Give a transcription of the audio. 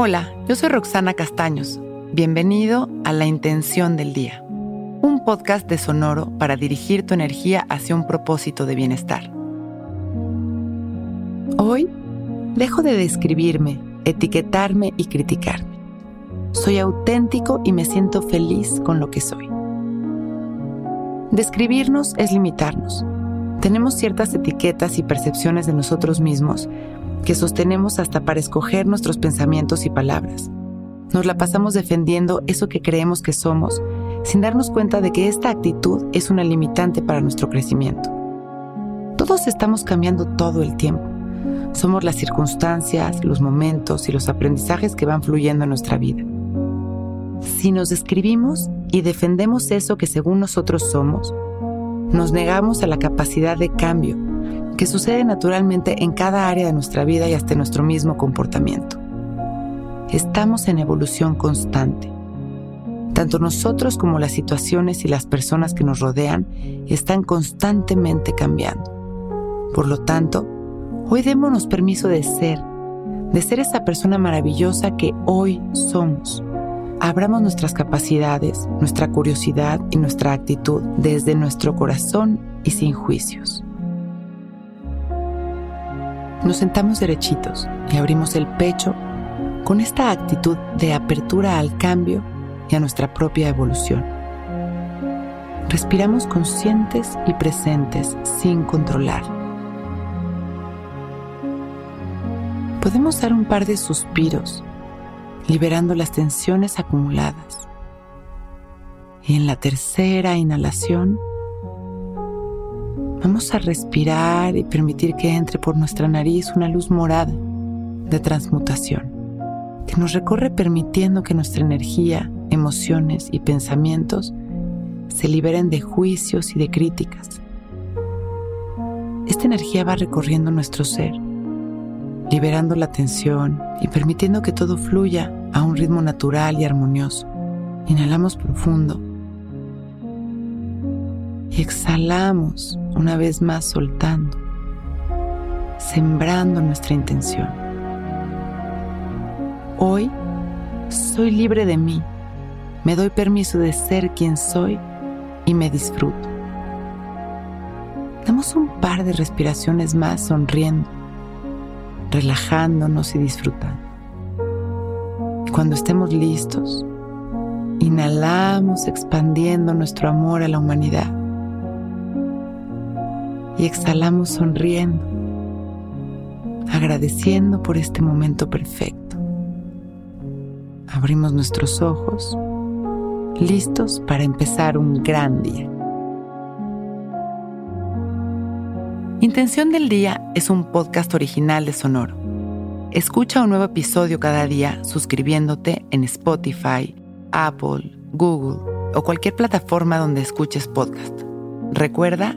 Hola, yo soy Roxana Castaños. Bienvenido a La Intención del Día, un podcast de Sonoro para dirigir tu energía hacia un propósito de bienestar. Hoy dejo de describirme, etiquetarme y criticarme. Soy auténtico y me siento feliz con lo que soy. Describirnos es limitarnos. Tenemos ciertas etiquetas y percepciones de nosotros mismos que sostenemos hasta para escoger nuestros pensamientos y palabras. Nos la pasamos defendiendo eso que creemos que somos sin darnos cuenta de que esta actitud es una limitante para nuestro crecimiento. Todos estamos cambiando todo el tiempo. Somos las circunstancias, los momentos y los aprendizajes que van fluyendo en nuestra vida. Si nos describimos y defendemos eso que según nosotros somos, nos negamos a la capacidad de cambio que sucede naturalmente en cada área de nuestra vida y hasta nuestro mismo comportamiento. Estamos en evolución constante. Tanto nosotros como las situaciones y las personas que nos rodean están constantemente cambiando. Por lo tanto, hoy démonos permiso de ser, de ser esa persona maravillosa que hoy somos. Abramos nuestras capacidades, nuestra curiosidad y nuestra actitud desde nuestro corazón y sin juicios. Nos sentamos derechitos y abrimos el pecho con esta actitud de apertura al cambio y a nuestra propia evolución. Respiramos conscientes y presentes sin controlar. Podemos dar un par de suspiros, liberando las tensiones acumuladas. Y en la tercera inhalación, Vamos a respirar y permitir que entre por nuestra nariz una luz morada de transmutación que nos recorre permitiendo que nuestra energía, emociones y pensamientos se liberen de juicios y de críticas. Esta energía va recorriendo nuestro ser, liberando la tensión y permitiendo que todo fluya a un ritmo natural y armonioso. Inhalamos profundo exhalamos una vez más soltando, sembrando nuestra intención. Hoy soy libre de mí, me doy permiso de ser quien soy y me disfruto. Damos un par de respiraciones más sonriendo, relajándonos y disfrutando. Cuando estemos listos, inhalamos expandiendo nuestro amor a la humanidad y exhalamos sonriendo, agradeciendo por este momento perfecto. Abrimos nuestros ojos, listos para empezar un gran día. Intención del Día es un podcast original de Sonoro. Escucha un nuevo episodio cada día suscribiéndote en Spotify, Apple, Google o cualquier plataforma donde escuches podcast. Recuerda